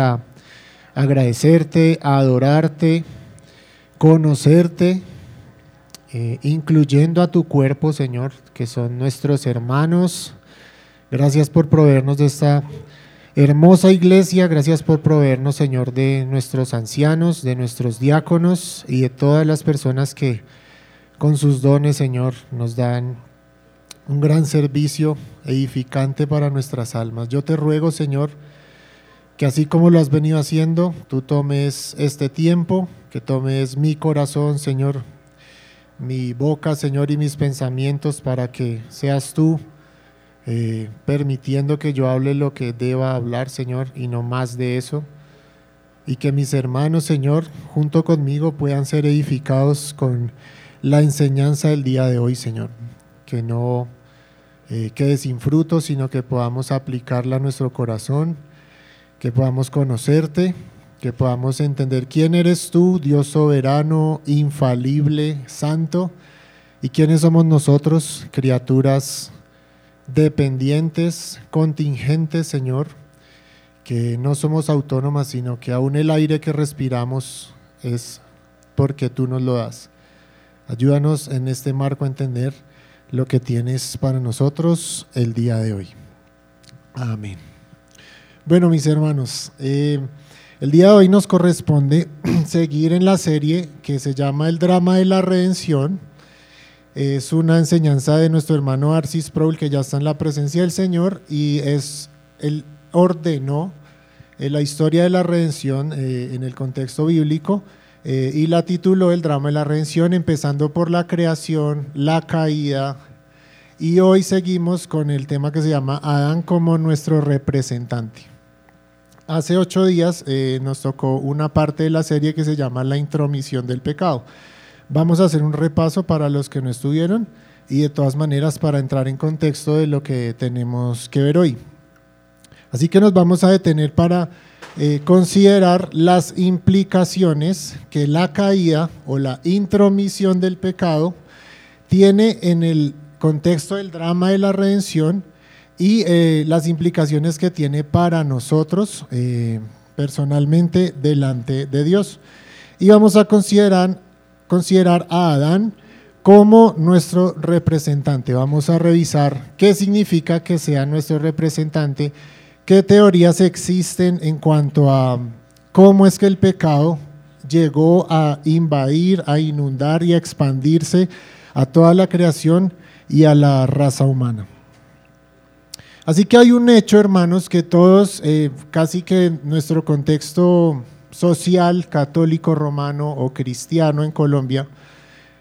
a agradecerte, adorarte, conocerte, eh, incluyendo a tu cuerpo, Señor, que son nuestros hermanos. Gracias por proveernos de esta hermosa iglesia. Gracias por proveernos, Señor, de nuestros ancianos, de nuestros diáconos y de todas las personas que con sus dones, Señor, nos dan un gran servicio edificante para nuestras almas. Yo te ruego, Señor, que así como lo has venido haciendo, tú tomes este tiempo, que tomes mi corazón, Señor, mi boca, Señor, y mis pensamientos para que seas tú eh, permitiendo que yo hable lo que deba hablar, Señor, y no más de eso. Y que mis hermanos, Señor, junto conmigo puedan ser edificados con la enseñanza del día de hoy, Señor. Que no eh, quede sin fruto, sino que podamos aplicarla a nuestro corazón, que podamos conocerte, que podamos entender quién eres tú, Dios soberano, infalible, santo, y quiénes somos nosotros, criaturas dependientes, contingentes, Señor, que no somos autónomas, sino que aún el aire que respiramos es porque tú nos lo das. Ayúdanos en este marco a entender lo que tienes para nosotros el día de hoy. Amén. Bueno, mis hermanos, eh, el día de hoy nos corresponde seguir en la serie que se llama El drama de la redención es una enseñanza de nuestro hermano Arcis Proul, que ya está en la presencia del Señor, y es, él ordenó eh, la historia de la redención eh, en el contexto bíblico y la tituló El drama de la redención, empezando por la creación, la caída, y hoy seguimos con el tema que se llama Adán como nuestro representante. Hace ocho días nos tocó una parte de la serie que se llama La intromisión del pecado. Vamos a hacer un repaso para los que no estuvieron y de todas maneras para entrar en contexto de lo que tenemos que ver hoy. Así que nos vamos a detener para eh, considerar las implicaciones que la caída o la intromisión del pecado tiene en el contexto del drama de la redención y eh, las implicaciones que tiene para nosotros eh, personalmente delante de Dios. Y vamos a considerar considerar a Adán como nuestro representante. Vamos a revisar qué significa que sea nuestro representante, qué teorías existen en cuanto a cómo es que el pecado llegó a invadir, a inundar y a expandirse a toda la creación y a la raza humana. Así que hay un hecho, hermanos, que todos, eh, casi que nuestro contexto social católico romano o cristiano en Colombia,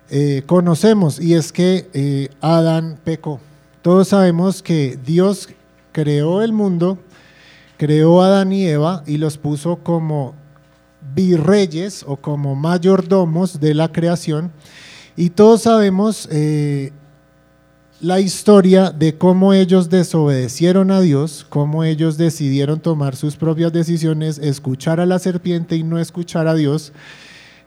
eh, conocemos y es que eh, Adán pecó. Todos sabemos que Dios creó el mundo, creó a Adán y Eva y los puso como virreyes o como mayordomos de la creación. Y todos sabemos la historia de cómo ellos desobedecieron a Dios, cómo ellos decidieron tomar sus propias decisiones, escuchar a la serpiente y no escuchar a Dios,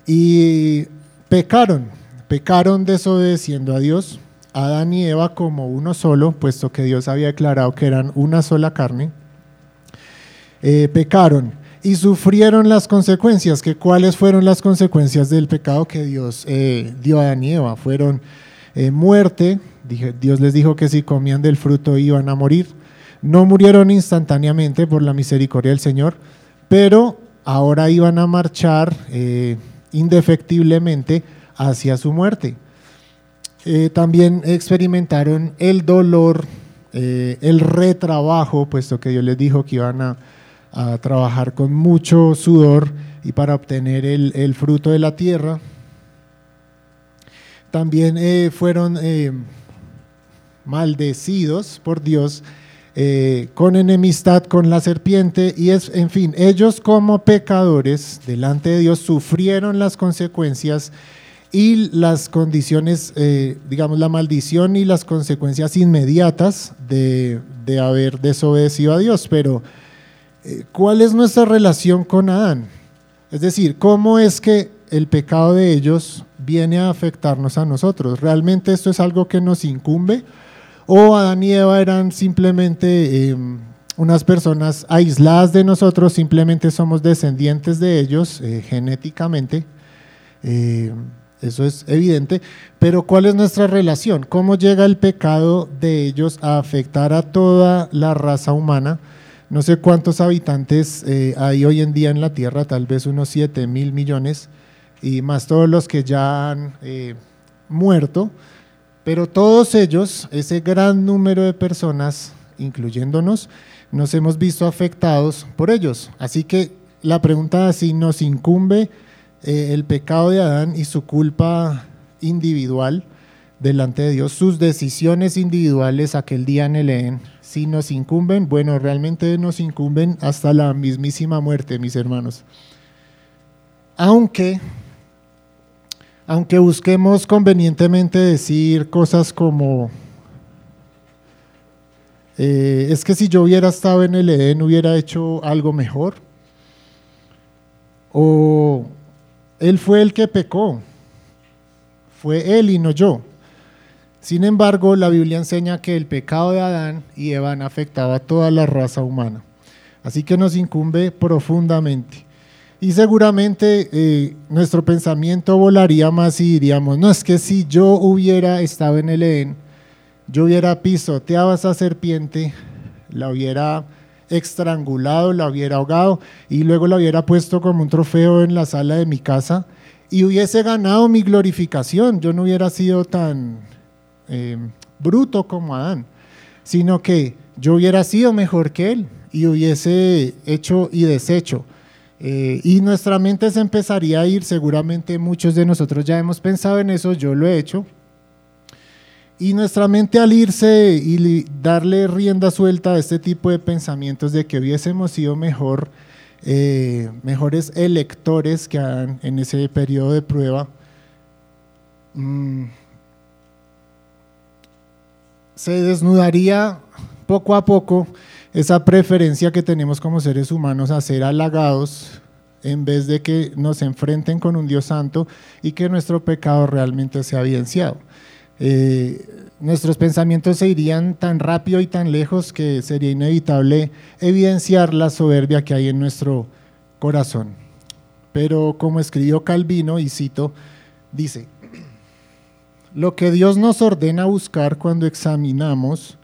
y pecaron, pecaron desobedeciendo a Dios, Adán y Eva como uno solo, puesto que Dios había declarado que eran una sola carne, eh, pecaron y sufrieron las consecuencias, que cuáles fueron las consecuencias del pecado que Dios eh, dio a Adán y Eva, fueron eh, muerte, Dios les dijo que si comían del fruto iban a morir. No murieron instantáneamente por la misericordia del Señor, pero ahora iban a marchar eh, indefectiblemente hacia su muerte. Eh, también experimentaron el dolor, eh, el retrabajo, puesto que Dios les dijo que iban a, trabajar con mucho sudor y para obtener el fruto de la tierra. También fueron maldecidos por Dios, eh, con enemistad con la serpiente, y es, en fin, ellos como pecadores delante de Dios sufrieron las consecuencias y las condiciones, eh, digamos, la maldición y las consecuencias inmediatas de, haber desobedecido a Dios. Pero, eh, ¿cuál es nuestra relación con Adán? Es decir, ¿cómo es que el pecado de ellos viene a afectarnos a nosotros? ¿Realmente esto es algo que nos incumbe? O Adán y Eva eran simplemente eh, unas personas aisladas de nosotros, simplemente somos descendientes de ellos eh, genéticamente. Eh, eso es evidente, pero ¿cuál es nuestra relación? ¿Cómo llega el pecado de ellos a afectar a toda la raza humana? No sé cuántos habitantes eh, hay hoy en día en la Tierra, tal vez unos 7 mil millones, y más todos los que ya han eh, muerto, pero todos ellos, ese gran número de personas, incluyéndonos, nos hemos visto afectados por ellos. Así que la pregunta es si nos incumbe eh, el pecado de Adán y su culpa individual delante de Dios, sus decisiones individuales aquel día en el Edén, si nos incumben, bueno, realmente nos incumben hasta la mismísima muerte, mis hermanos. Aunque, aunque busquemos convenientemente decir cosas como, eh, es que si yo hubiera estado en el Edén hubiera hecho algo mejor, o él fue el que pecó. Fue él y no yo. Sin embargo, la Biblia enseña que el pecado de Adán y Eva afectaba a toda la raza humana. Así que nos incumbe profundamente. Y seguramente eh, nuestro pensamiento volaría más y diríamos, no, es que si yo hubiera estado en el Edén, yo hubiera pisoteado a esa serpiente, la hubiera estrangulado, la hubiera ahogado y luego la hubiera puesto como un trofeo en la sala de mi casa y hubiese ganado mi glorificación. Yo no hubiera sido tan eh, bruto como Adán, sino que yo hubiera sido mejor que él y hubiese hecho y deshecho. Eh, y nuestra mente se empezaría a ir, seguramente muchos de nosotros ya hemos pensado en eso, yo lo he hecho, y nuestra mente al irse y darle rienda suelta a este tipo de pensamientos de que hubiésemos sido mejor, eh, mejores electores que en ese periodo de prueba, mm, se desnudaría poco a poco esa preferencia que tenemos como seres humanos a ser halagados en vez de que nos enfrenten con un Dios santo y que nuestro pecado realmente sea evidenciado. Eh, nuestros pensamientos se irían tan rápido y tan lejos que sería inevitable evidenciar la soberbia que hay en nuestro corazón. Pero como escribió Calvino, y cito, dice, lo que Dios nos ordena buscar cuando examinamos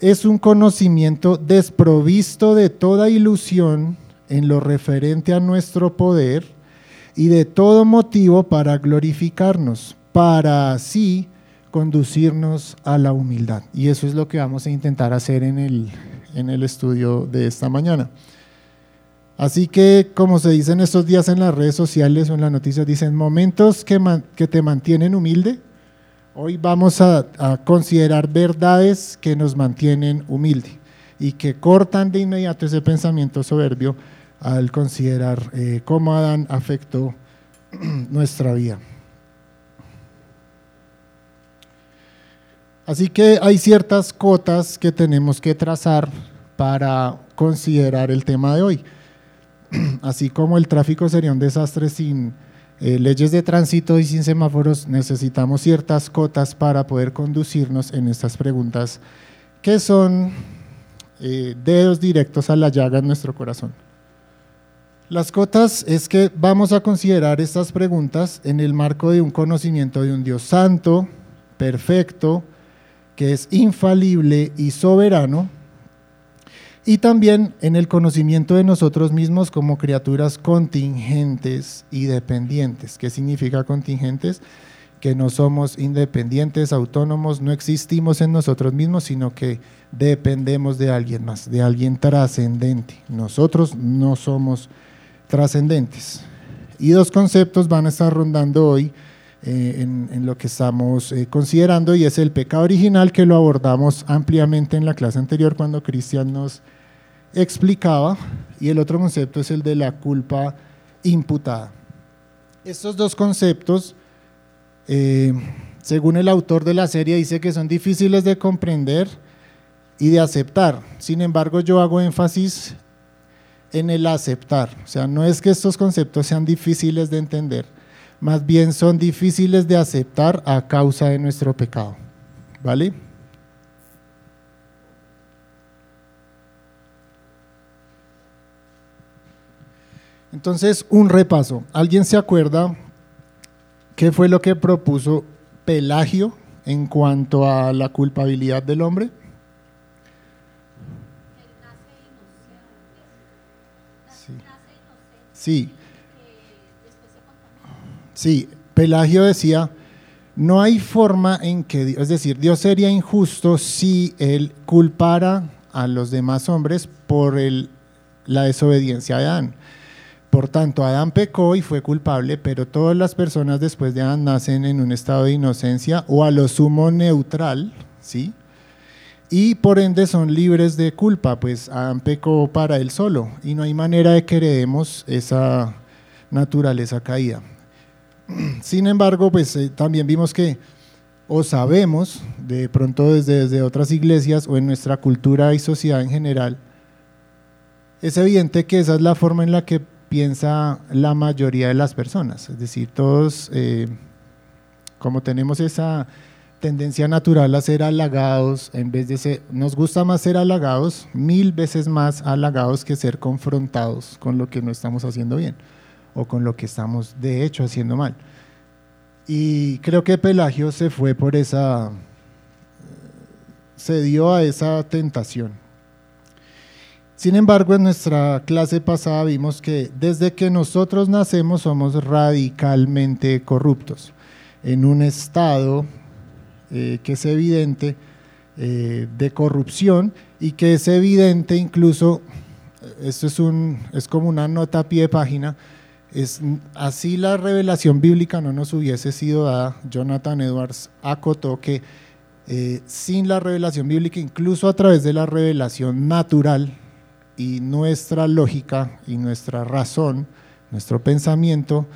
es un conocimiento desprovisto de toda ilusión en lo referente a nuestro poder y de todo motivo para glorificarnos, para así conducirnos a la humildad. Y eso es lo que vamos a intentar hacer en el, en el estudio de esta mañana. Así que, como se dice en estos días en las redes sociales o en las noticias, dicen momentos que, que te mantienen humilde. Hoy vamos a, considerar verdades que nos mantienen humilde y que cortan de inmediato ese pensamiento soberbio al considerar eh, cómo Adán afectó nuestra vida. Así que hay ciertas cotas que tenemos que trazar para considerar el tema de hoy. Así como el tráfico sería un desastre sin eh, leyes de tránsito y sin semáforos, necesitamos ciertas cotas para poder conducirnos en estas preguntas que son eh, dedos directos a la llaga en nuestro corazón. Las cotas es que vamos a considerar estas preguntas en el marco de un conocimiento de un Dios santo, perfecto, que es infalible y soberano, y también en el conocimiento de nosotros mismos como criaturas contingentes y dependientes. ¿Qué significa contingentes? Que no somos independientes, autónomos, no existimos en nosotros mismos, sino que dependemos de alguien más, de alguien trascendente. Nosotros no somos trascendentes. Y dos conceptos van a estar rondando hoy eh, en, lo que estamos eh, considerando y es el pecado original que lo abordamos ampliamente en la clase anterior cuando Cristian nos explicaba y el otro concepto es el de la culpa imputada. Estos dos conceptos, eh, según el autor de la serie, dice que son difíciles de comprender y de aceptar. Sin embargo, yo hago énfasis en el aceptar. O sea, no es que estos conceptos sean difíciles de entender, más bien son difíciles de aceptar a causa de nuestro pecado. ¿Vale? Entonces, un repaso. ¿Alguien se acuerda qué fue lo que propuso Pelagio en cuanto a la culpabilidad del hombre? Sí. Sí, Pelagio decía, no hay forma en que, es decir, Dios sería injusto si él culpara a los demás hombres por el, la desobediencia de Adán. Por tanto, Adán pecó y fue culpable, pero todas las personas después de Adán nacen en un estado de inocencia o a lo sumo neutral, ¿sí? Y por ende son libres de culpa, pues Adán pecó para él solo y no hay manera de que heredemos esa naturaleza caída. Sin embargo, pues eh, también vimos que o sabemos, de pronto desde, desde otras iglesias o en nuestra cultura y sociedad en general, es evidente que esa es la forma en la que piensa la mayoría de las personas. Es decir, todos, eh, como tenemos esa tendencia natural a ser halagados, en vez de ser, nos gusta más ser halagados, mil veces más halagados que ser confrontados con lo que no estamos haciendo bien o con lo que estamos de hecho haciendo mal. Y creo que Pelagio se fue por esa, se dio a esa tentación. Sin embargo, en nuestra clase pasada vimos que desde que nosotros nacemos somos radicalmente corruptos, en un estado eh, que es evidente eh, de corrupción y que es evidente incluso, esto es, un, es como una nota a pie de página, es, así la revelación bíblica no nos hubiese sido dada, Jonathan Edwards acotó que eh, sin la revelación bíblica, incluso a través de la revelación natural, y nuestra lógica y nuestra razón, nuestro pensamiento,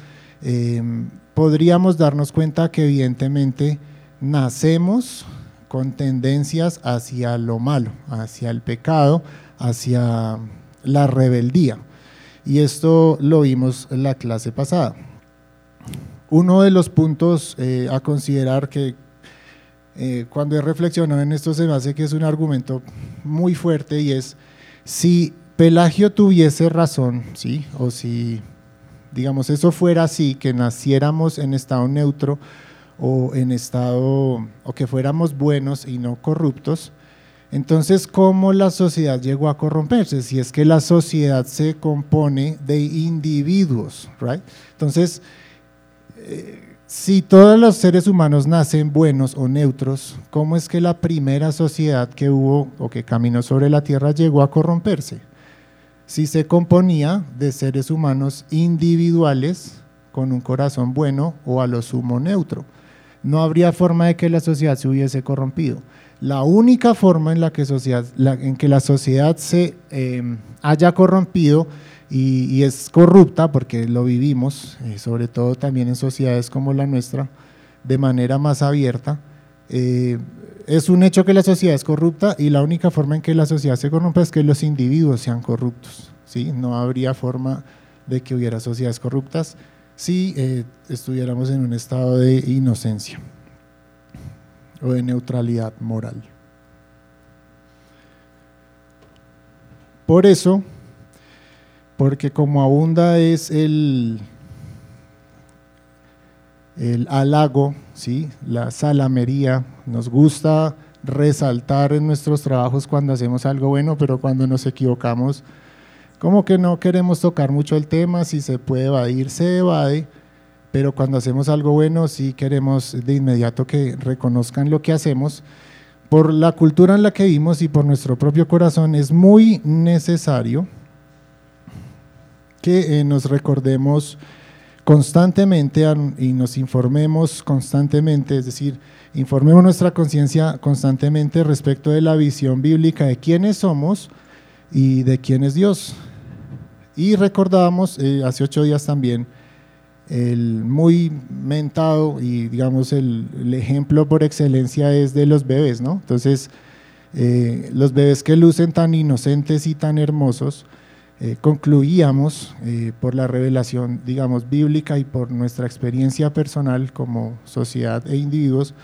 em, podríamos darnos cuenta que evidentemente nacemos con tendencias hacia lo malo, hacia el pecado, hacia la rebeldía. Y esto lo vimos en la clase pasada. Uno de los puntos eh, a considerar que eh, cuando he reflexionado en esto se me hace que es un argumento muy fuerte y es si Pelagio tuviese razón, ¿sí? o si, digamos, eso fuera así, que naciéramos en estado neutro o en estado, o que fuéramos buenos y no corruptos, entonces, ¿cómo la sociedad llegó a corromperse? Si es que la sociedad se compone de individuos, ¿right? Entonces, eh, si todos los seres humanos nacen buenos o neutros, ¿cómo es que la primera sociedad que hubo o que caminó sobre la tierra llegó a corromperse? Si se componía de seres humanos individuales con un corazón bueno o a lo sumo neutro, no habría forma de que la sociedad se hubiese corrompido. La única forma en la que, la sociedad se eh, haya corrompido y, es corrupta, porque lo vivimos, eh, sobre todo también en sociedades como la nuestra, de manera más abierta. Eh, es un hecho que la sociedad es corrupta y la única forma en que la sociedad se corrompe es que los individuos sean corruptos. ¿sí? No habría forma de que hubiera sociedades corruptas si eh, estuviéramos en un estado de inocencia o de neutralidad moral. Por eso, porque como abunda es el, el halago, ¿sí? la salamería, nos gusta resaltar en nuestros trabajos cuando hacemos algo bueno, pero cuando nos equivocamos, como que no queremos tocar mucho el tema, si se puede evadir, se evade, pero cuando hacemos algo bueno sí queremos de inmediato que reconozcan lo que hacemos. Por la cultura en la que vivimos y por nuestro propio corazón es muy necesario que eh, nos recordemos constantemente y nos informemos constantemente, es decir, informemos nuestra conciencia constantemente respecto de la visión bíblica de quiénes somos y de quién es Dios. Y recordábamos eh, hace ocho días también el muy mentado y digamos el, ejemplo por excelencia es de los bebés, ¿no? Entonces, eh, los bebés que lucen tan inocentes y tan hermosos, eh, concluíamos eh, por la revelación, digamos, bíblica y por nuestra experiencia personal como sociedad e individuos,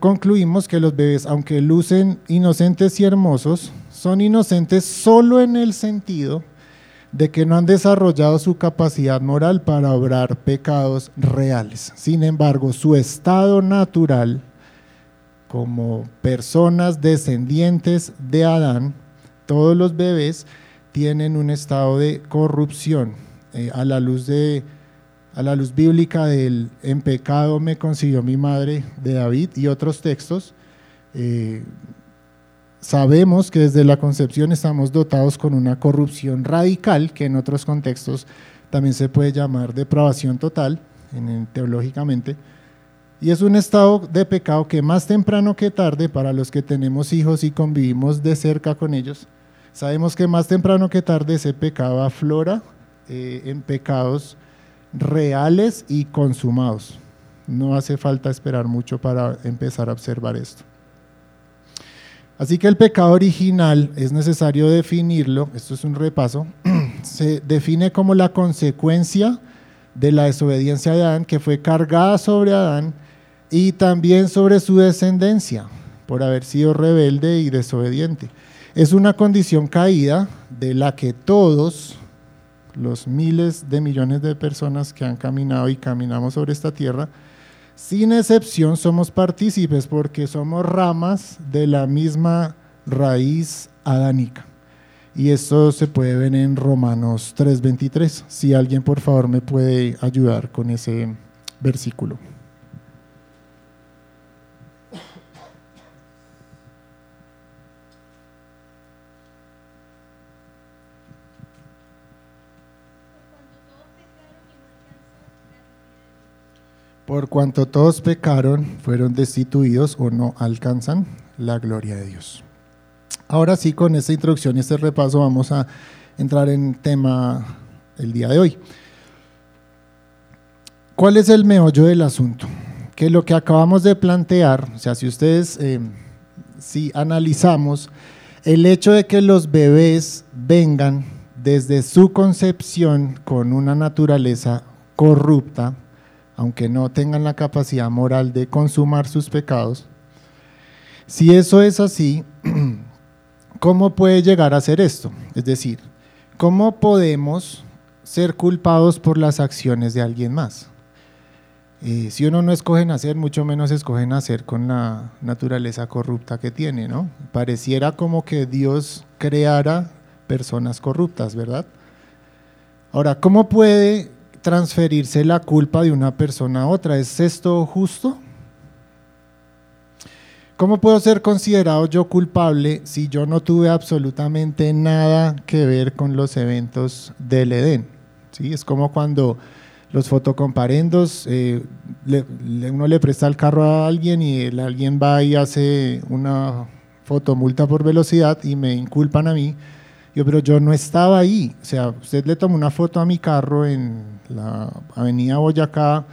concluimos que los bebés, aunque lucen inocentes y hermosos, son inocentes solo en el sentido de que no han desarrollado su capacidad moral para obrar pecados reales. Sin embargo, su estado natural como personas descendientes de Adán, todos los bebés tienen un estado de corrupción. Eh, a la luz de a la luz bíblica del en pecado me consiguió mi madre de David y otros textos, eh, sabemos que desde la concepción estamos dotados con una corrupción radical, que en otros contextos también se puede llamar depravación total, en, teológicamente, y es un estado de pecado que más temprano que tarde, para los que tenemos hijos y convivimos de cerca con ellos, sabemos que más temprano que tarde ese pecado aflora eh, en pecados reales y consumados. No hace falta esperar mucho para empezar a observar esto. Así que el pecado original es necesario definirlo, esto es un repaso, se define como la consecuencia de la desobediencia de Adán que fue cargada sobre Adán y también sobre su descendencia por haber sido rebelde y desobediente. Es una condición caída de la que todos, los miles de millones de personas que han caminado y caminamos sobre esta tierra, sin excepción somos partícipes porque somos ramas de la misma raíz adánica. Y esto se puede ver en Romanos 3:23. Si alguien por favor me puede ayudar con ese versículo. Por cuanto todos pecaron, fueron destituidos o no alcanzan la gloria de Dios. Ahora sí, con esta introducción y este repaso vamos a entrar en tema el día de hoy. ¿Cuál es el meollo del asunto? Que lo que acabamos de plantear, o sea, si ustedes, eh, si analizamos el hecho de que los bebés vengan desde su concepción con una naturaleza corrupta, aunque no tengan la capacidad moral de consumar sus pecados, si eso es así, ¿cómo puede llegar a ser esto? Es decir, ¿cómo podemos ser culpados por las acciones de alguien más? Eh, si uno no escoge nacer, mucho menos escoge nacer con la naturaleza corrupta que tiene, ¿no? Pareciera como que Dios creara personas corruptas, ¿verdad? Ahora, ¿cómo puede transferirse la culpa de una persona a otra. ¿Es esto justo? ¿Cómo puedo ser considerado yo culpable si yo no tuve absolutamente nada que ver con los eventos del Edén? ¿Sí? Es como cuando los fotocomparendos, eh, uno le presta el carro a alguien y el alguien va y hace una fotomulta por velocidad y me inculpan a mí yo, pero yo no estaba ahí. O sea, usted le tomó una foto a mi carro en la avenida Boyacá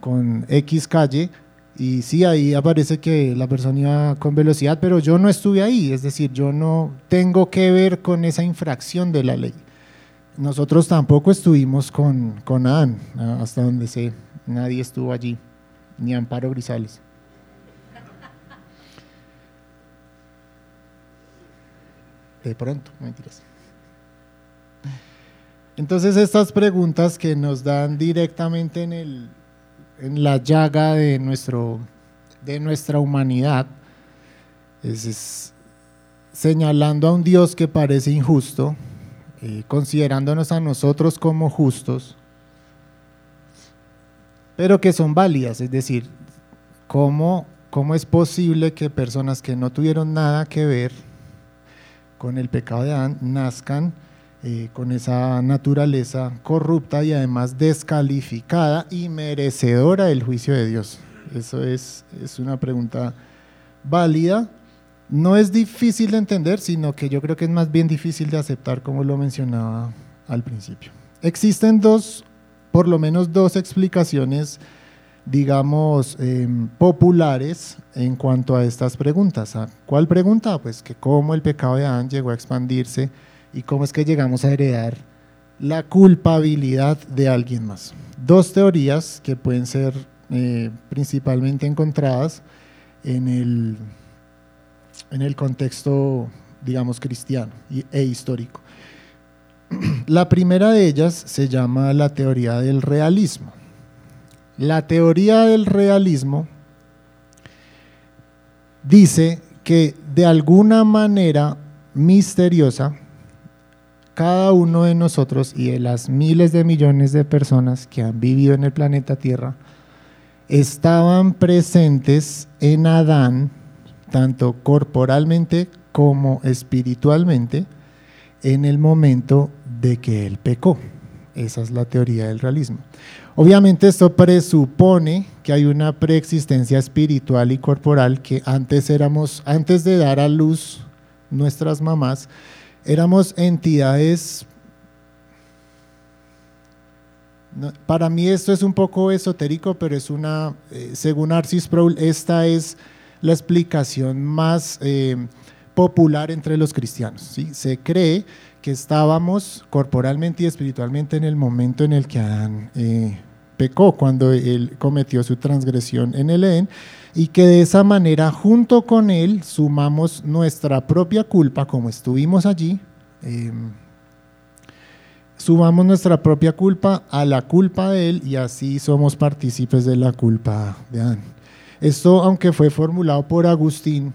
con X calle y sí, ahí aparece que la persona iba con velocidad, pero yo no estuve ahí. Es decir, yo no tengo que ver con esa infracción de la ley. Nosotros tampoco estuvimos con, con Adán, hasta donde sé, nadie estuvo allí, ni Amparo Grisales. de pronto, mentiras. Entonces estas preguntas que nos dan directamente en, la llaga de nuestra humanidad, es, señalando a un Dios que parece injusto, eh, considerándonos a nosotros como justos, pero que son válidas, es decir, ¿cómo, cómo es posible que personas que no tuvieron nada que ver, con el pecado de Adán nazcan eh, con esa naturaleza corrupta y además descalificada y merecedora del juicio de Dios. Eso es, es una pregunta válida. No es difícil de entender, sino que yo creo que es más bien difícil de aceptar, como lo mencionaba al principio. Existen dos, por lo menos dos explicaciones digamos, em, populares en cuanto a estas preguntas. ¿Cuál pregunta? Pues que cómo el pecado de Adán llegó a expandirse y cómo es que llegamos a heredar la culpabilidad de alguien más. Dos teorías que pueden ser eh, principalmente encontradas en el, en el contexto, digamos, cristiano e histórico. La primera de ellas se llama la teoría del realismo. La teoría del realismo dice que de alguna manera misteriosa, cada uno de nosotros y de las miles de millones de personas que han vivido en el planeta Tierra estaban presentes en Adán, tanto corporalmente como espiritualmente, en el momento de que él pecó. Esa es la teoría del realismo. Obviamente esto presupone que hay una preexistencia espiritual y corporal que antes éramos, antes de dar a luz nuestras mamás, éramos entidades... para mí esto es un poco esotérico, pero es una, eh, según Arcis Sproul, esta es la explicación más eh, popular entre los cristianos. Se cree que estábamos corporalmente y espiritualmente en el momento en el que Adán eh, pecó, cuando él cometió su transgresión en el Edén, y que de esa manera junto con él sumamos nuestra propia culpa, como estuvimos allí, em, sumamos nuestra propia culpa a la culpa de él y así somos partícipes de la culpa de Adán. Esto, aunque fue formulado por Agustín,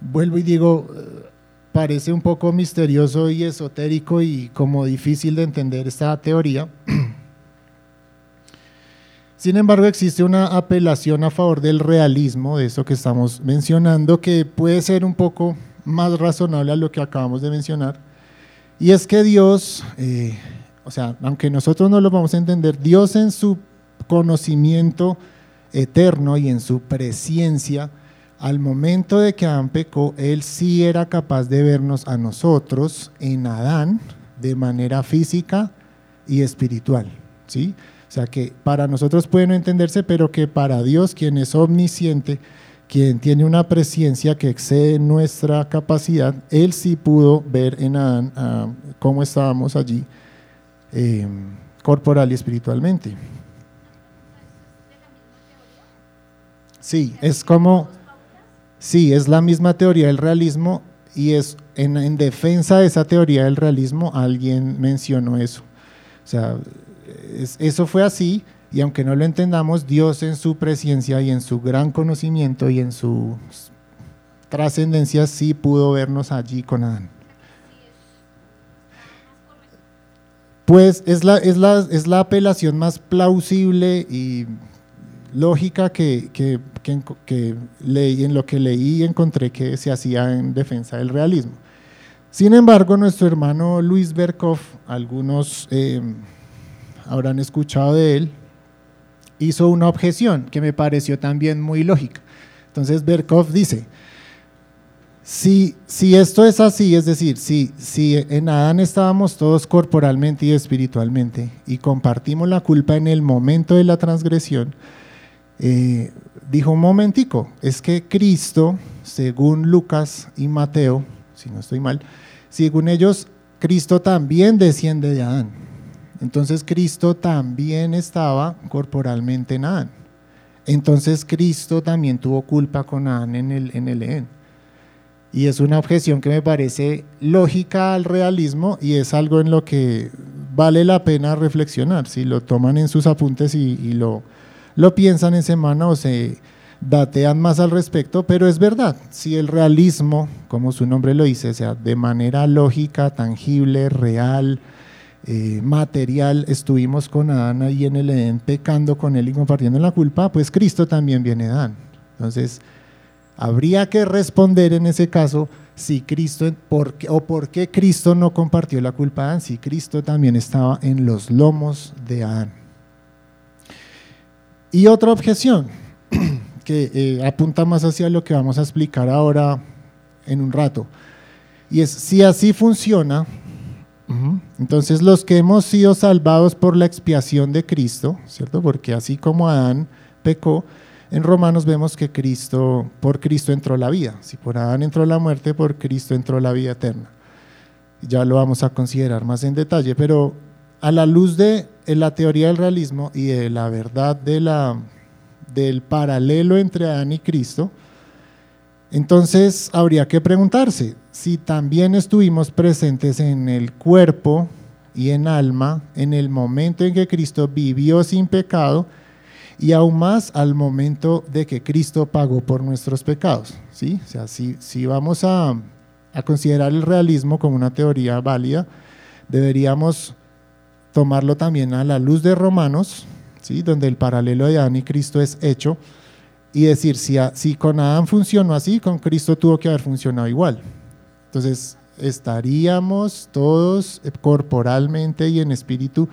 vuelvo y digo, parece un poco misterioso y esotérico y como difícil de entender esta teoría. Sin embargo, existe una apelación a favor del realismo, de eso que estamos mencionando, que puede ser un poco más razonable a lo que acabamos de mencionar. Y es que Dios, eh, o sea, aunque nosotros no lo vamos a entender, Dios en su conocimiento eterno y en su presencia, al momento de que Adán pecó, Él sí era capaz de vernos a nosotros en Adán de manera física y espiritual. ¿sí? O sea que para nosotros puede no entenderse, pero que para Dios, quien es omnisciente, quien tiene una presencia que excede nuestra capacidad, Él sí pudo ver en Adán ah, cómo estábamos allí eh, corporal y espiritualmente. Sí, es como Sí, es la misma teoría del realismo y es en, defensa de esa teoría del realismo alguien mencionó eso. O sea, eso fue así y aunque no lo entendamos, Dios en su presencia y en su gran conocimiento y en su trascendencia sí pudo vernos allí con Adán. Pues es la, es la, es la apelación más plausible y lógica que, que, que, leí, en lo que leí encontré que se hacía en defensa del realismo. Sin embargo, nuestro hermano Luis Berkov, algunos em, habrán escuchado de él, hizo una objeción que me pareció también muy lógica. Entonces Berkov dice, si, si esto es así, es decir, si, si en Adán estábamos todos corporalmente y espiritualmente y compartimos la culpa en el momento de la transgresión, eh, dijo un momentico, es que Cristo, según Lucas y Mateo, si no estoy mal, según ellos, Cristo también desciende de Adán. Entonces Cristo también estaba corporalmente en Adán. Entonces Cristo también tuvo culpa con Adán en el, en el Edén. Y es una objeción que me parece lógica al realismo y es algo en lo que vale la pena reflexionar. Si lo toman en sus apuntes y lo, lo piensan en semana o se datean más al respecto, pero es verdad, si el realismo, como su nombre lo dice, sea, de manera lógica, tangible, real, eh, material, estuvimos con Adán ahí en el Edén pecando con él y compartiendo la culpa, pues Cristo también viene Adán. Entonces, habría que responder en ese caso si Cristo, por o por qué Cristo no compartió la culpa de Adán, si Cristo también estaba en los lomos de Adán. Y otra objeción que eh, apunta más hacia lo que vamos a explicar ahora en un rato. Y es, si así funciona, entonces los que hemos sido salvados por la expiación de Cristo, ¿cierto? Porque así como Adán pecó, en Romanos vemos que Cristo, por Cristo entró la vida. Si por Adán entró la muerte, por Cristo entró la vida eterna. Ya lo vamos a considerar más en detalle, pero a la luz de la teoría del realismo y de la verdad del paralelo entre Adán y Cristo, entonces habría que preguntarse si también estuvimos presentes en el cuerpo y en alma en el momento en que Cristo vivió sin pecado y aún más al momento de que Cristo pagó por nuestros pecados. ¿sí? O sea, si, vamos a, a considerar el realismo como una teoría válida, deberíamos tomarlo también a la luz de Romanos, ¿sí? donde el paralelo de Adán y Cristo es hecho, y decir, si, si con Adán funcionó así, con Cristo tuvo que haber funcionado igual. Entonces, estaríamos todos corporalmente y en espíritu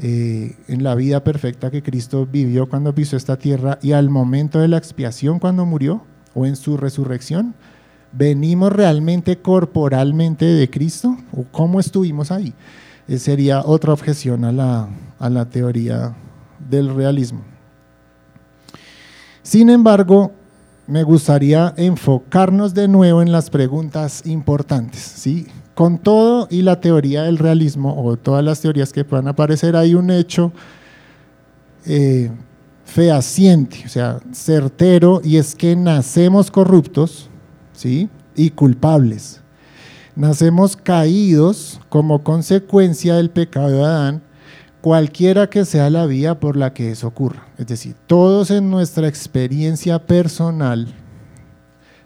eh, en la vida perfecta que Cristo vivió cuando pisó esta tierra y al momento de la expiación cuando murió o en su resurrección, venimos realmente corporalmente de Cristo o cómo estuvimos ahí. Eh, sería otra objeción a la, a la teoría del realismo. Sin embargo, me gustaría enfocarnos de nuevo en las preguntas importantes. ¿sí? Con todo y la teoría del realismo o todas las teorías que puedan aparecer, hay un hecho eh, fehaciente, o sea, certero, y es que nacemos corruptos ¿sí? y culpables. Nacemos caídos como consecuencia del pecado de Adán cualquiera que sea la vía por la que eso ocurra. Es decir, todos en nuestra experiencia personal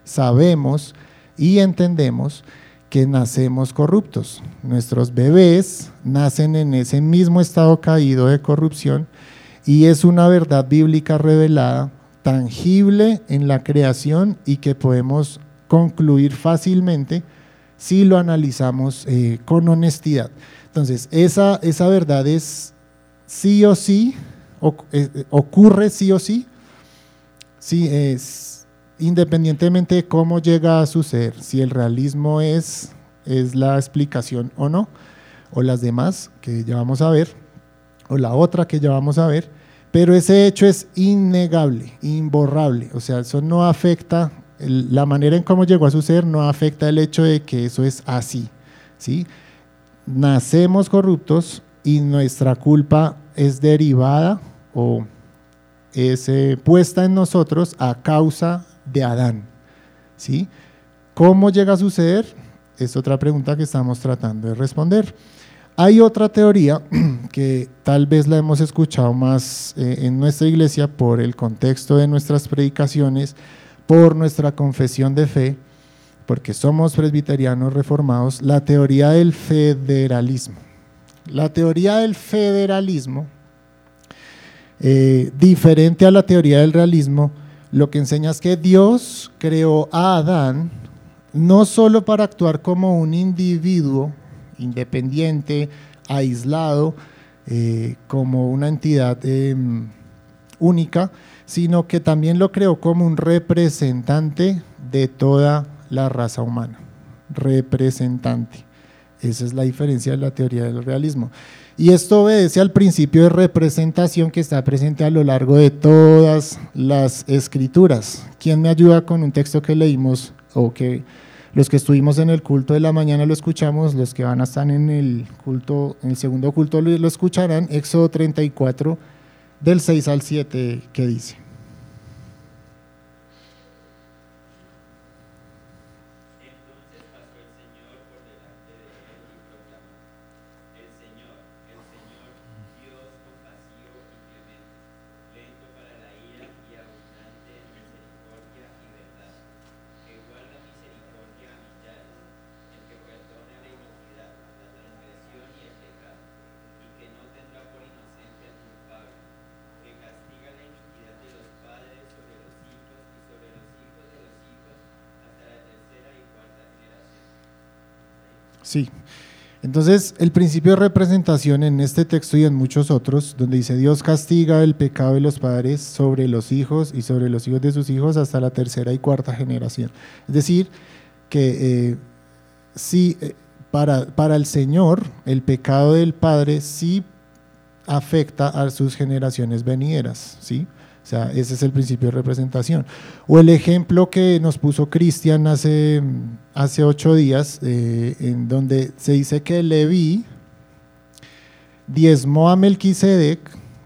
sabemos y entendemos que nacemos corruptos. Nuestros bebés nacen en ese mismo estado caído de corrupción y es una verdad bíblica revelada, tangible en la creación y que podemos concluir fácilmente si lo analizamos eh, con honestidad. Entonces, esa, esa verdad es sí o sí, eh, ocurre sí o sí, sí, es, independientemente de cómo llega a suceder, si el realismo es, es la explicación o no, o las demás que ya vamos a ver, o la otra que ya vamos a ver, pero ese hecho es innegable, imborrable, o sea, eso no afecta, la manera en cómo llegó a suceder no afecta el hecho de que eso es así, ¿sí? Nacemos corruptos y nuestra culpa es derivada o es eh, puesta en nosotros a causa de Adán. ¿sí? ¿Cómo llega a suceder? Es otra pregunta que estamos tratando de responder. Hay otra teoría que tal vez la hemos escuchado más eh, en nuestra iglesia por el contexto de nuestras predicaciones, por nuestra confesión de fe, porque somos presbiterianos reformados, la teoría del federalismo. La teoría del federalismo, eh, diferente a la teoría del realismo, lo que enseña es que Dios creó a Adán no solo para actuar como un individuo independiente, aislado, eh, como una entidad em, única, sino que también lo creó como un representante de toda la raza humana, representante. Esa es la diferencia de la teoría del realismo. Y esto obedece al principio de representación que está presente a lo largo de todas las escrituras. ¿Quién me ayuda con un texto que leímos o que los que estuvimos en el culto de la mañana lo escuchamos, los que van a estar en el culto, en el segundo culto lo escucharán, Éxodo 34 del 6 al 7 que dice. Sí. Entonces, el principio de representación en este texto y en muchos otros, donde dice Dios castiga el pecado de los padres sobre los hijos y sobre los hijos de sus hijos hasta la tercera y cuarta generación. Es decir, que eh, sí, eh, para, para el Señor, el pecado del Padre sí afecta a sus generaciones venideras, ¿sí? O sea, ese es el principio de representación. O el ejemplo que nos puso Cristian hace, hace ocho días, eh, en donde se dice que Leví diezmó a Melquisedec.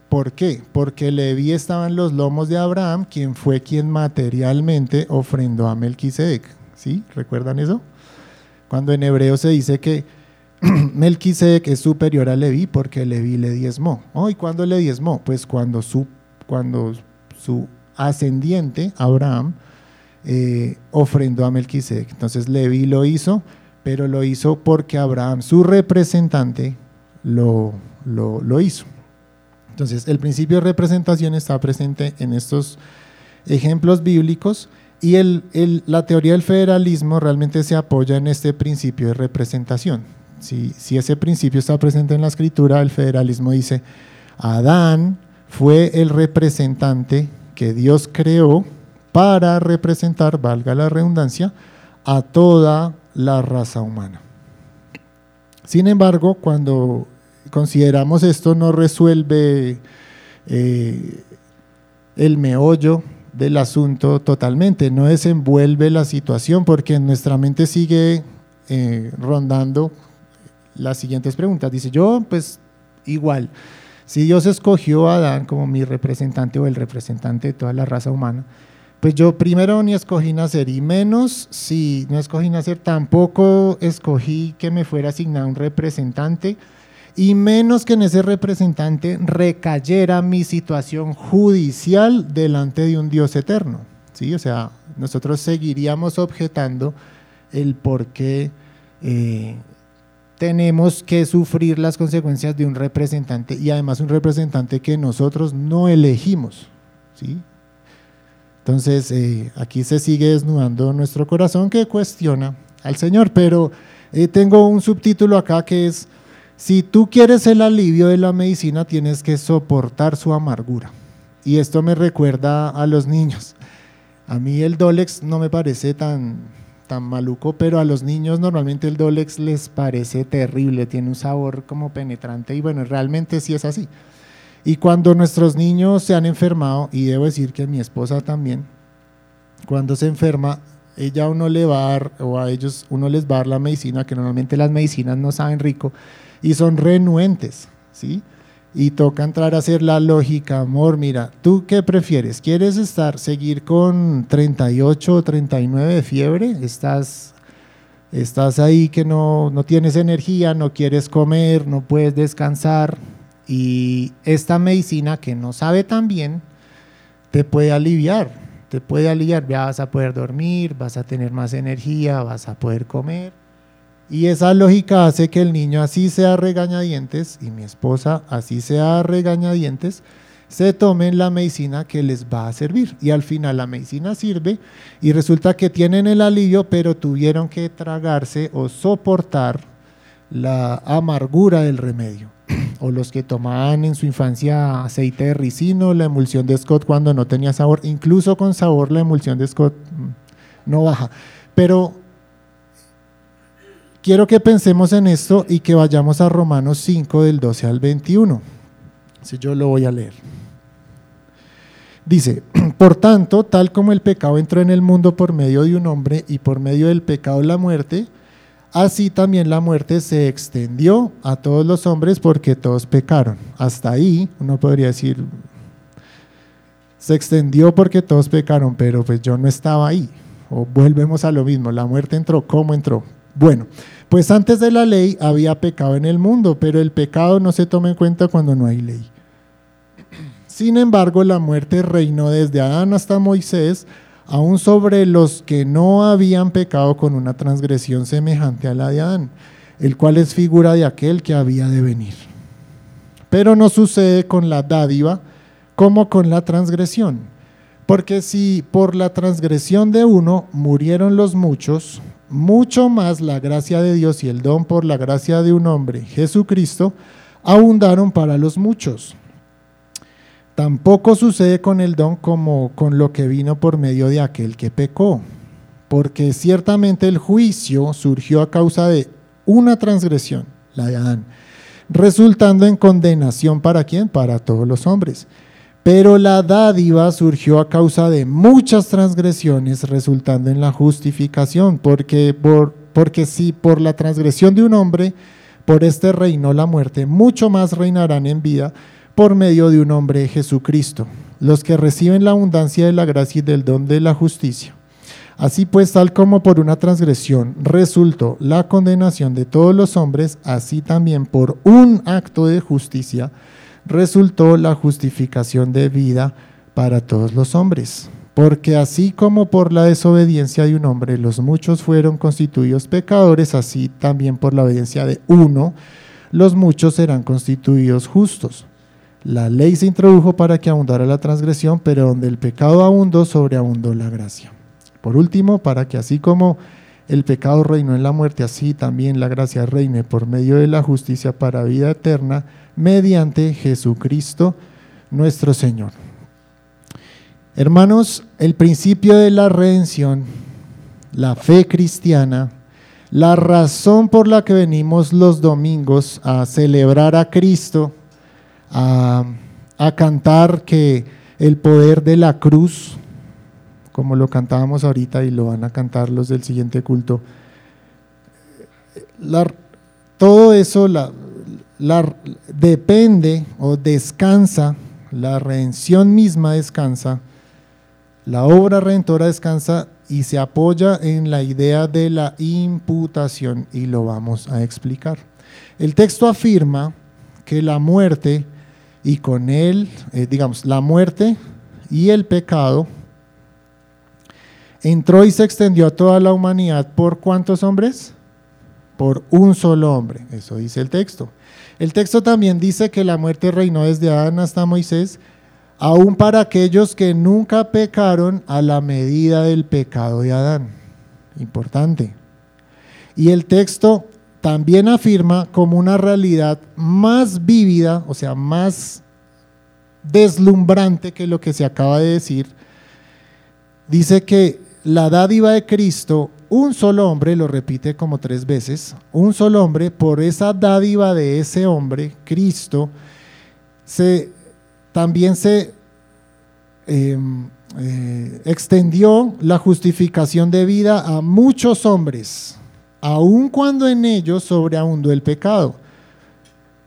¿Por qué? Porque Leví estaba en los lomos de Abraham, quien fue quien materialmente ofrendó a Melquisedec. ¿Sí? ¿Recuerdan eso? Cuando en hebreo se dice que Melquisedec es superior a Leví porque Leví le diezmó. ¿Y cuándo le diezmó? Pues cuando su, cuando su ascendiente, Abraham, eh, ofrendó a Melquisedec. Entonces Leví lo hizo, pero lo hizo porque Abraham, su representante, lo, lo, hizo. Entonces el principio de representación está presente en estos ejemplos bíblicos y el, la teoría del federalismo realmente se apoya en este principio de representación. Si, si ese principio está presente en la escritura, el federalismo dice, Adán fue el representante que Dios creó para representar, valga la redundancia, a toda la raza humana. Sin embargo, cuando consideramos esto, no resuelve eh, el meollo del asunto totalmente, no desenvuelve la situación porque en nuestra mente sigue eh, rondando las siguientes preguntas. Dice, yo pues igual, si Dios escogió a Adán como mi representante o el representante de toda la raza humana, pues yo primero ni escogí nacer y menos si no escogí nacer, tampoco escogí que me fuera asignado un representante y menos que en ese representante recayera mi situación judicial delante de un Dios eterno. ¿sí? O sea, nosotros seguiríamos objetando el por qué eh, tenemos que sufrir las consecuencias de un representante y además un representante que nosotros no elegimos. ¿sí? Entonces, eh, aquí se sigue desnudando nuestro corazón que cuestiona al Señor, pero eh, tengo un subtítulo acá que es si tú quieres el alivio de la medicina, tienes que soportar su amargura. Y esto me recuerda a los niños. A mí el Dolex no me parece tan, tan maluco, pero a los niños normalmente el Dolex les parece terrible, tiene un sabor como penetrante y bueno, realmente sí es así. Y cuando nuestros niños se han enfermado, y debo decir que mi esposa también, cuando se enferma, ella uno le va a dar, o a ellos uno les va a dar la medicina, que normalmente las medicinas no saben rico, y son renuentes, ¿sí? Y toca entrar a hacer la lógica, amor, mira, ¿tú qué prefieres? ¿Quieres estar, seguir con 38 o 39 de fiebre? ¿Estás, estás ahí que no, no tienes energía, no quieres comer, no puedes descansar? Y esta medicina que no sabe tan bien, te puede aliviar, te puede aliviar, ya vas a poder dormir, vas a tener más energía, vas a poder comer y esa lógica hace que el niño así sea regañadientes y mi esposa así sea regañadientes, se tomen la medicina que les va a servir. Y al final la medicina sirve y resulta que tienen el alivio, pero tuvieron que tragarse o soportar la amargura del remedio. o los que tomaban en su infancia aceite de ricino, la emulsión de Scott cuando no tenía sabor, incluso con sabor la emulsión de Scott mm, no baja. Pero Quiero que pensemos en esto y que vayamos a Romanos 5 del 12 al 21. Si yo lo voy a leer. Dice, por tanto, tal como el pecado entró en el mundo por medio de un hombre y por medio del pecado la muerte, así también la muerte se extendió a todos los hombres porque todos pecaron. Hasta ahí uno podría decir, se extendió porque todos pecaron, pero pues yo no estaba ahí. O volvemos a lo mismo, la muerte entró, ¿cómo entró? Bueno, pues antes de la ley había pecado en el mundo, pero el pecado no se toma en cuenta cuando no hay ley. Sin embargo, la muerte reinó desde Adán hasta Moisés, aún sobre los que no habían pecado con una transgresión semejante a la de Adán, el cual es figura de aquel que había de venir. Pero no sucede con la dádiva como con la transgresión. Porque si por la transgresión de uno murieron los muchos, mucho más la gracia de Dios y el don por la gracia de un hombre, Jesucristo, abundaron para los muchos. Tampoco sucede con el don como con lo que vino por medio de aquel que pecó, porque ciertamente el juicio surgió a causa de una transgresión, la de Adán, resultando en condenación para quién? Para todos los hombres. Pero la dádiva surgió a causa de muchas transgresiones, resultando en la justificación, porque, por, porque si por la transgresión de un hombre, por este reinó la muerte, mucho más reinarán en vida por medio de un hombre Jesucristo, los que reciben la abundancia de la gracia y del don de la justicia. Así pues, tal como por una transgresión resultó la condenación de todos los hombres, así también por un acto de justicia resultó la justificación de vida para todos los hombres. Porque así como por la desobediencia de un hombre los muchos fueron constituidos pecadores, así también por la obediencia de uno los muchos serán constituidos justos. La ley se introdujo para que abundara la transgresión, pero donde el pecado abundó, sobreabundó la gracia. Por último, para que así como el pecado reinó en la muerte, así también la gracia reine por medio de la justicia para vida eterna, mediante Jesucristo nuestro Señor. Hermanos, el principio de la redención, la fe cristiana, la razón por la que venimos los domingos a celebrar a Cristo, a, cantar que el poder de la cruz, como lo cantábamos ahorita y lo van a cantar los del siguiente culto, todo eso depende o descansa, la redención misma descansa la obra redentora descansa y se apoya en la idea de la imputación y lo vamos a explicar. El texto afirma que la muerte y con él, eh, digamos, la muerte y el pecado entró y se extendió a toda la humanidad por cuántos hombres? Por un solo hombre, eso dice el texto. El texto también dice que la muerte reinó desde Adán hasta Moisés aún para aquellos que nunca pecaron a la medida del pecado de Adán. Importante. Y el texto también afirma como una realidad más vívida, o sea, más deslumbrante que lo que se acaba de decir, dice que la dádiva de Cristo, un solo hombre, lo repite como tres veces, un solo hombre, por esa dádiva de ese hombre, Cristo, se también se em, eh, extendió la justificación de vida a muchos hombres, aun cuando en ellos sobreabundó el pecado.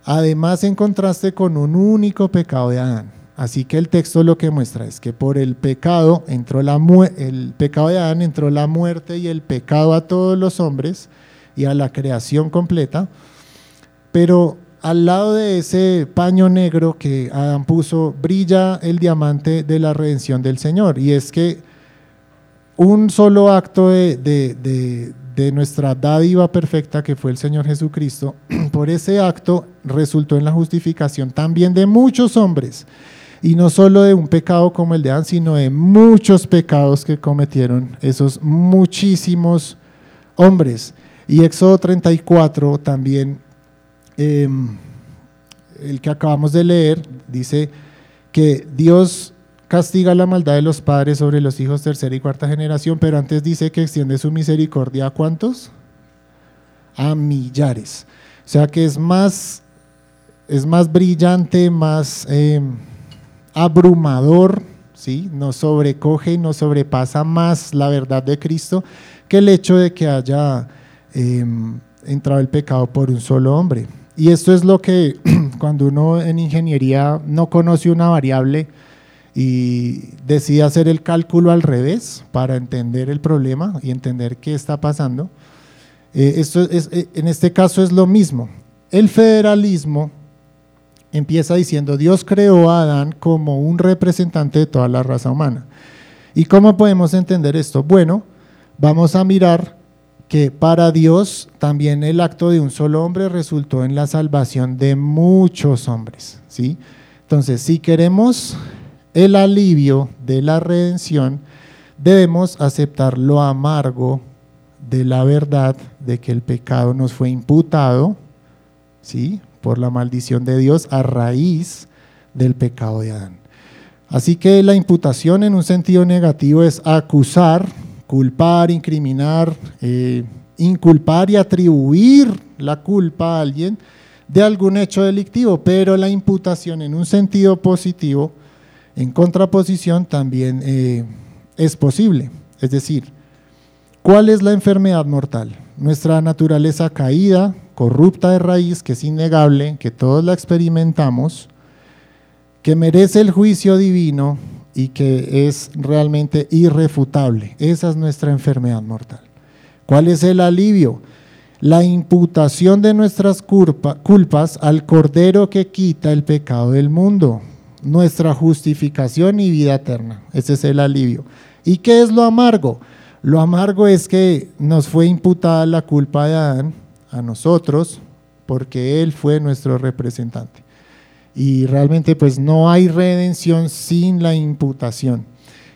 Además, en contraste con un único pecado de Adán. Así que el texto lo que muestra es que por el pecado entró la el pecado de Adán entró la muerte y el pecado a todos los hombres y a la creación completa. Pero al lado de ese paño negro que Adán puso, brilla el diamante de la redención del Señor. Y es que un solo acto de, nuestra dádiva perfecta, que fue el Señor Jesucristo, por ese acto resultó en la justificación también de muchos hombres. Y no solo de un pecado como el de Adán, sino de muchos pecados que cometieron esos muchísimos hombres. Y Éxodo 34 también Em, el que acabamos de leer, dice que Dios castiga la maldad de los padres sobre los hijos tercera y cuarta generación, pero antes dice que extiende su misericordia a cuántos? A millares. O sea que es más, es más brillante, más em, abrumador, ¿sí? nos sobrecoge y nos sobrepasa más la verdad de Cristo que el hecho de que haya em, entrado el pecado por un solo hombre. Y esto es lo que cuando uno en ingeniería no conoce una variable y decide hacer el cálculo al revés para entender el problema y entender qué está pasando, eh, esto es, eh, en este caso es lo mismo. El federalismo empieza diciendo, Dios creó a Adán como un representante de toda la raza humana. ¿Y cómo podemos entender esto? Bueno, vamos a mirar que para Dios también el acto de un solo hombre resultó en la salvación de muchos hombres. ¿sí? Entonces, si queremos el alivio de la redención, debemos aceptar lo amargo de la verdad de que el pecado nos fue imputado ¿sí? Por la maldición de Dios a raíz del pecado de Adán. Así que la imputación en un sentido negativo es acusar culpar, incriminar, eh, inculpar y atribuir la culpa a alguien de algún hecho delictivo, pero la imputación en un sentido positivo, en contraposición, también eh, es posible. Es decir, ¿cuál es la enfermedad mortal? Nuestra naturaleza caída, corrupta de raíz, que es innegable, que todos la experimentamos, que merece el juicio divino y que es realmente irrefutable. Esa es nuestra enfermedad mortal. ¿Cuál es el alivio? La imputación de nuestras culpas al Cordero que quita el pecado del mundo, nuestra justificación y vida eterna. Ese es el alivio. ¿Y qué es lo amargo? Lo amargo es que nos fue imputada la culpa de Adán a nosotros porque él fue nuestro representante. Y realmente pues no hay redención sin la imputación.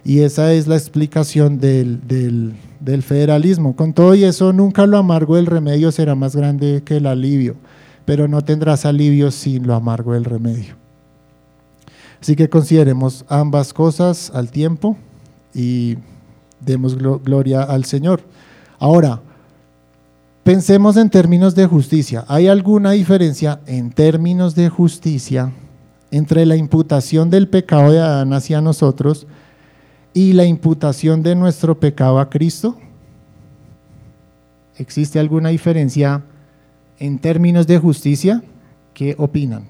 Y esa es la explicación del, del, federalismo. Con todo y eso, nunca lo amargo del remedio será más grande que el alivio, pero no tendrás alivio sin lo amargo del remedio. Así que consideremos ambas cosas al tiempo y demos gloria al Señor. Ahora, pensemos en términos de justicia. ¿Hay alguna diferencia en términos de justicia entre la imputación del pecado de Adán hacia nosotros y la imputación de nuestro pecado a Cristo? ¿Existe alguna diferencia en términos de justicia? ¿Qué opinan?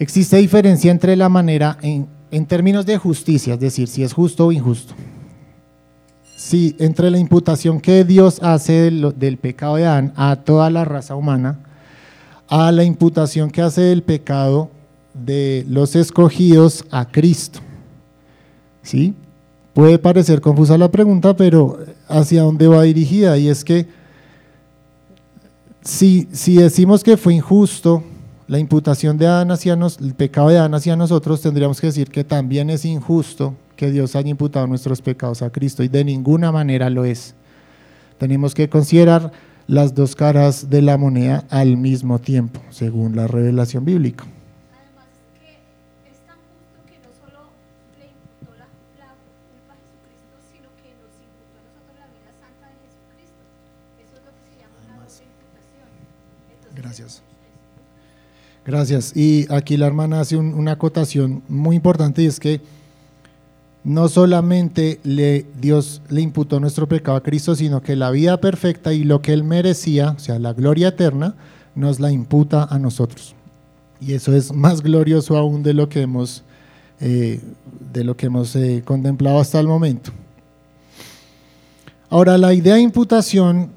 Existe diferencia entre la manera en en términos de justicia, es decir, si es justo o injusto. Si entre la imputación que Dios hace del, pecado de Adán a toda la raza humana, a la imputación que hace del pecado de los escogidos a Cristo. ¿Sí? Puede parecer confusa la pregunta, pero hacia dónde va dirigida. Y es que si, si decimos que fue injusto la imputación de Adán hacia nos, el pecado de Adán hacia nosotros, tendríamos que decir que también es injusto que Dios haya imputado nuestros pecados a Cristo y de ninguna manera lo es. Tenemos que considerar las dos caras de la moneda al mismo tiempo, según la revelación bíblica. Gracias. Gracias. Y aquí la hermana hace una acotación muy importante y es que no solamente le, Dios le imputó nuestro pecado a Cristo, sino que la vida perfecta y lo que Él merecía, o sea, la gloria eterna, nos la imputa a nosotros. Y eso es más glorioso aún de lo que hemos, eh, de lo que hemos eh, contemplado hasta el momento. Ahora, la idea de imputación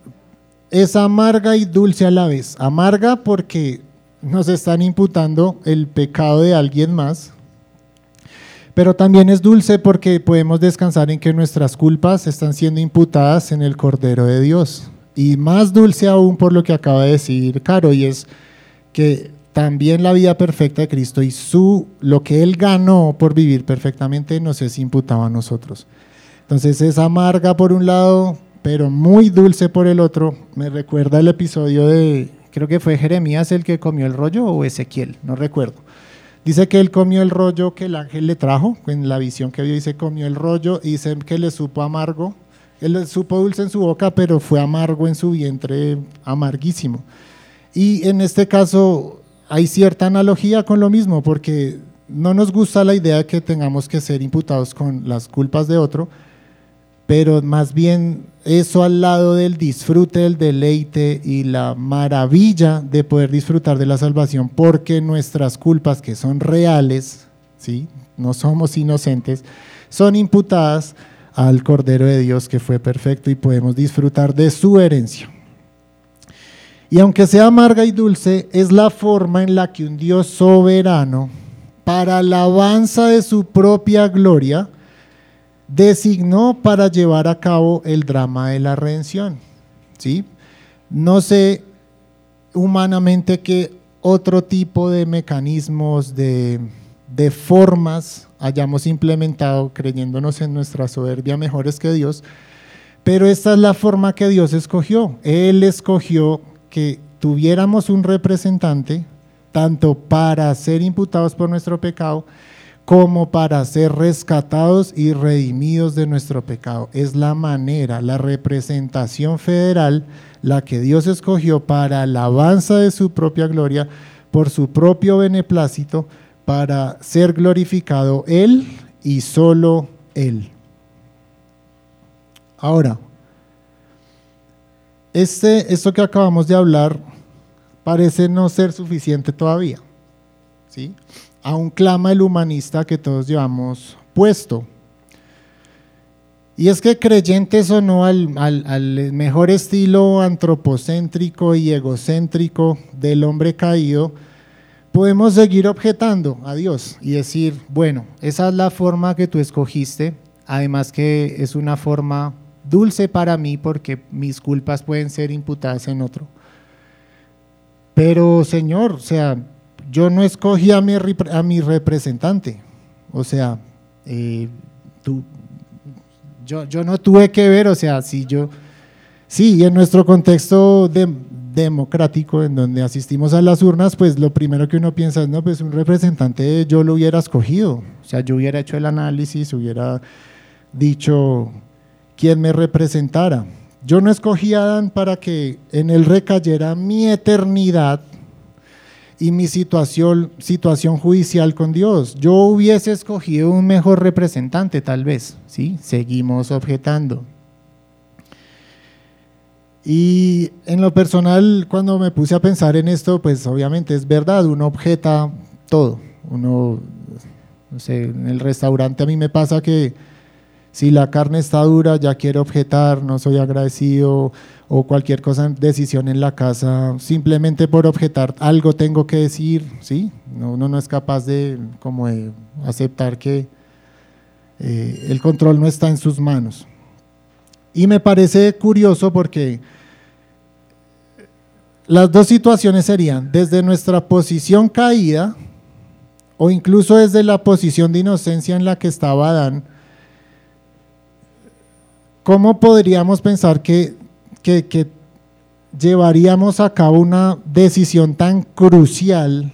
es amarga y dulce a la vez. Amarga porque nos están imputando el pecado de alguien más, pero también es dulce porque podemos descansar en que nuestras culpas están siendo imputadas en el Cordero de Dios. Y más dulce aún por lo que acaba de decir Caro, y es que también la vida perfecta de Cristo y su, lo que Él ganó por vivir perfectamente nos es imputado a nosotros. Entonces es amarga por un lado, pero muy dulce por el otro. Me recuerda el episodio de creo que fue Jeremías el que comió el rollo o Ezequiel, no recuerdo. Dice que él comió el rollo que el ángel le trajo, en la visión que vio dice comió el rollo y dice que le supo amargo. Él supo dulce en su boca, pero fue amargo en su vientre, amarguísimo. Y en este caso hay cierta analogía con lo mismo, porque no nos gusta la idea de que tengamos que ser imputados con las culpas de otro, pero más bien eso al lado del disfrute, del deleite y la maravilla de poder disfrutar de la salvación, porque nuestras culpas, que son reales, ¿sí? no somos inocentes, son imputadas al Cordero de Dios que fue perfecto y podemos disfrutar de su herencia. Y aunque sea amarga y dulce, es la forma en la que un Dios soberano, para alabanza de su propia gloria, designó para llevar a cabo el drama de la redención. ¿sí? No sé humanamente qué otro tipo de mecanismos, de, de formas hayamos implementado creyéndonos en nuestra soberbia mejores que Dios, pero esta es la forma que Dios escogió. Él escogió que tuviéramos un representante tanto para ser imputados por nuestro pecado, como para ser rescatados y redimidos de nuestro pecado. Es la manera, la representación federal, la que Dios escogió para alabanza de su propia gloria, por su propio beneplácito, para ser glorificado Él y solo Él. Ahora, este, esto que acabamos de hablar parece no ser suficiente todavía. ¿sí? Aún clama el humanista que todos llevamos puesto. Y es que creyentes o no al, al, mejor estilo antropocéntrico y egocéntrico del hombre caído, podemos seguir objetando a Dios y decir, bueno, esa es la forma que tú escogiste, además que es una forma dulce para mí porque mis culpas pueden ser imputadas en otro. Pero Señor, o sea, yo no escogí a mi, a mi representante, o sea, eh, tú, yo, yo no tuve que ver, o sea, si yo, sí, en nuestro contexto democrático, en donde asistimos a las urnas, pues lo primero que uno piensa es, no, pues un representante yo lo hubiera escogido, o sea, yo hubiera hecho el análisis, hubiera dicho quién me representara. Yo no escogí a Adán para que en él recayera mi eternidad y mi situación, judicial con Dios. Yo hubiese escogido un mejor representante, tal vez, ¿sí? Seguimos objetando. Y en lo personal, cuando me puse a pensar en esto, pues obviamente es verdad, uno objeta todo. Uno, no sé, en el restaurante a mí me pasa que si la carne está dura, ya quiero objetar, no soy agradecido, o cualquier cosa, decisión en la casa, simplemente por objetar algo tengo que decir, ¿sí? uno no es capaz de, como aceptar que eh, el control no está en sus manos. Y me parece curioso porque las dos situaciones serían desde nuestra posición caída o incluso desde la posición de inocencia en la que estaba Adán, ¿cómo podríamos pensar que llevaríamos a cabo una decisión tan crucial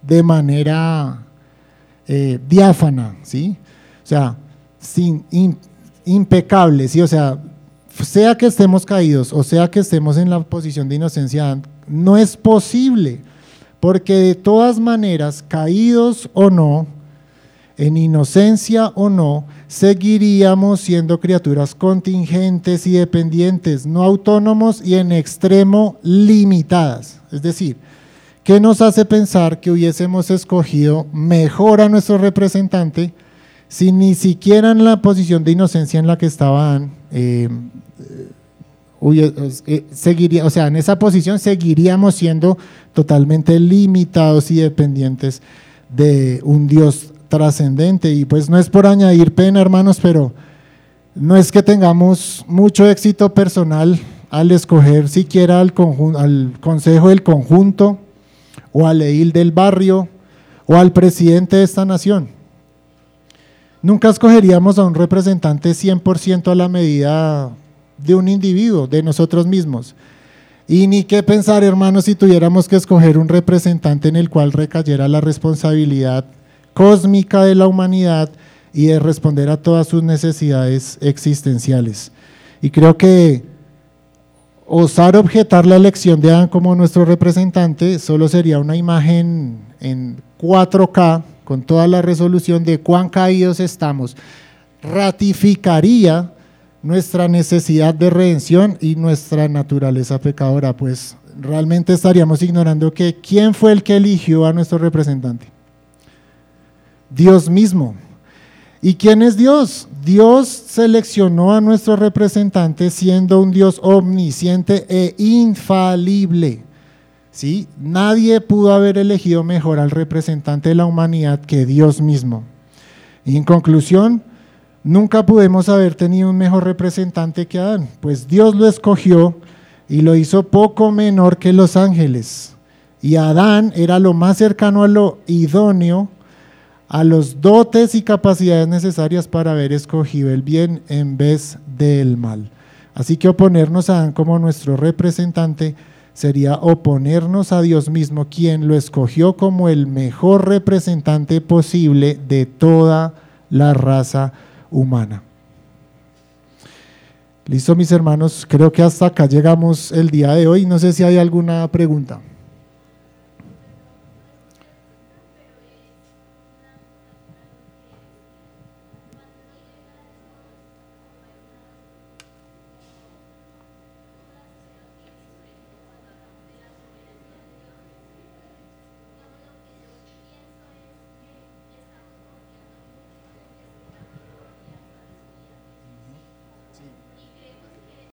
de manera eh, diáfana, ¿sí? O sea, impecable, ¿sí? O sea, sea que estemos caídos o sea que estemos en la posición de inocencia, no es posible, porque de todas maneras, caídos o no, en inocencia o no, seguiríamos siendo criaturas contingentes y dependientes, no autónomos y en extremo limitadas. Es decir, ¿qué nos hace pensar que hubiésemos escogido mejor a nuestro representante si ni siquiera en la posición de inocencia en la que estaban, eh, eh, seguiría, o sea, en esa posición seguiríamos siendo totalmente limitados y dependientes de un Dios trascendente. Y pues no es por añadir pena, hermanos, pero no es que tengamos mucho éxito personal al escoger siquiera al, consejo del conjunto o al edil del barrio o al presidente de esta nación. Nunca escogeríamos a un representante 100% a la medida de un individuo, de nosotros mismos. Y ni qué pensar, hermanos, si tuviéramos que escoger un representante en el cual recayera la responsabilidad cósmica de la humanidad y de responder a todas sus necesidades existenciales. Y creo que osar objetar la elección de Adán como nuestro representante solo sería una imagen en 4K con toda la resolución de cuán caídos estamos. Ratificaría nuestra necesidad de redención y nuestra naturaleza pecadora, pues realmente estaríamos ignorando que quién fue el que eligió a nuestro representante. Dios mismo. ¿Y quién es Dios? Dios seleccionó a nuestro representante siendo un Dios omnisciente e infalible. ¿Sí? Nadie pudo haber elegido mejor al representante de la humanidad que Dios mismo. Y en conclusión, nunca pudimos haber tenido un mejor representante que Adán, pues Dios lo escogió y lo hizo poco menor que los ángeles. Y Adán era lo más cercano a lo idóneo a los dotes y capacidades necesarias para haber escogido el bien en vez del mal. Así que oponernos a Adán como nuestro representante sería oponernos a Dios mismo, quien lo escogió como el mejor representante posible de toda la raza humana. Listo, mis hermanos, creo que hasta acá llegamos el día de hoy. No sé si hay alguna pregunta.